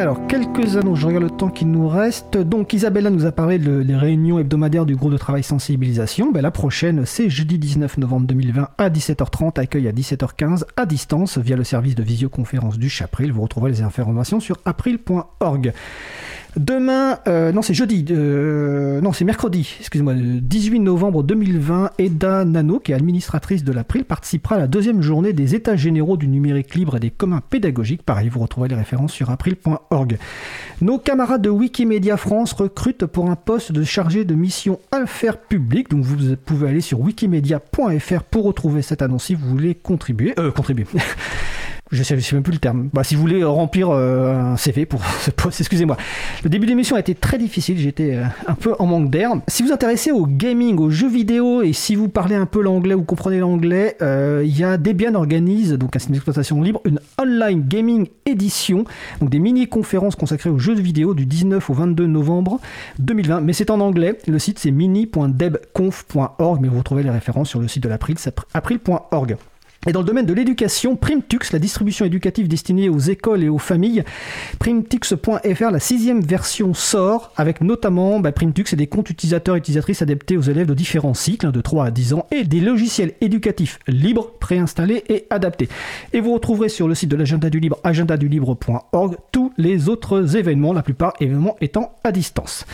Alors, quelques annonces, je regarde le temps qui nous reste. Donc, Isabella nous a parlé de, des réunions hebdomadaires du groupe de travail sensibilisation. Ben, la prochaine, c'est jeudi 19 novembre 2020 à 17h30, accueil à 17h15 à distance via le service de visioconférence du Chapril. Vous retrouverez les informations sur april.org. Demain, euh, non c'est jeudi, euh, non c'est mercredi, excusez-moi, 18 novembre 2020, Eda Nano, qui est administratrice de l'April, participera à la deuxième journée des États généraux du numérique libre et des communs pédagogiques. Pareil, vous retrouverez les références sur april.org. Nos camarades de Wikimedia France recrutent pour un poste de chargé de mission affaires publiques. Donc vous pouvez aller sur wikimedia.fr pour retrouver cette annonce si vous voulez contribuer. Euh, contribuer. je sais, sais même plus le terme. Bah, si vous voulez remplir euh, un CV pour ce poste, excusez-moi. Le début d'émission a été très difficile, j'étais euh, un peu en manque d'air. Si vous intéressez au gaming, aux jeux vidéo, et si vous parlez un peu l'anglais ou comprenez l'anglais, euh, il y a Debian organise, donc un site d'exploitation libre, une online gaming édition, donc des mini-conférences consacrées aux jeux vidéo du 19 au 22 novembre 2020. Mais c'est en anglais. Le site c'est mini.debconf.org, mais vous retrouvez les références sur le site de l'April, april.org. Et dans le domaine de l'éducation, Primtux, la distribution éducative destinée aux écoles et aux familles, primtux.fr, la sixième version sort, avec notamment bah, Primtux et des comptes utilisateurs et utilisatrices adaptés aux élèves de différents cycles, hein, de 3 à 10 ans, et des logiciels éducatifs libres, préinstallés et adaptés. Et vous retrouverez sur le site de l'agenda du libre, agendadulibre.org, tous les autres événements, la plupart événements étant à distance.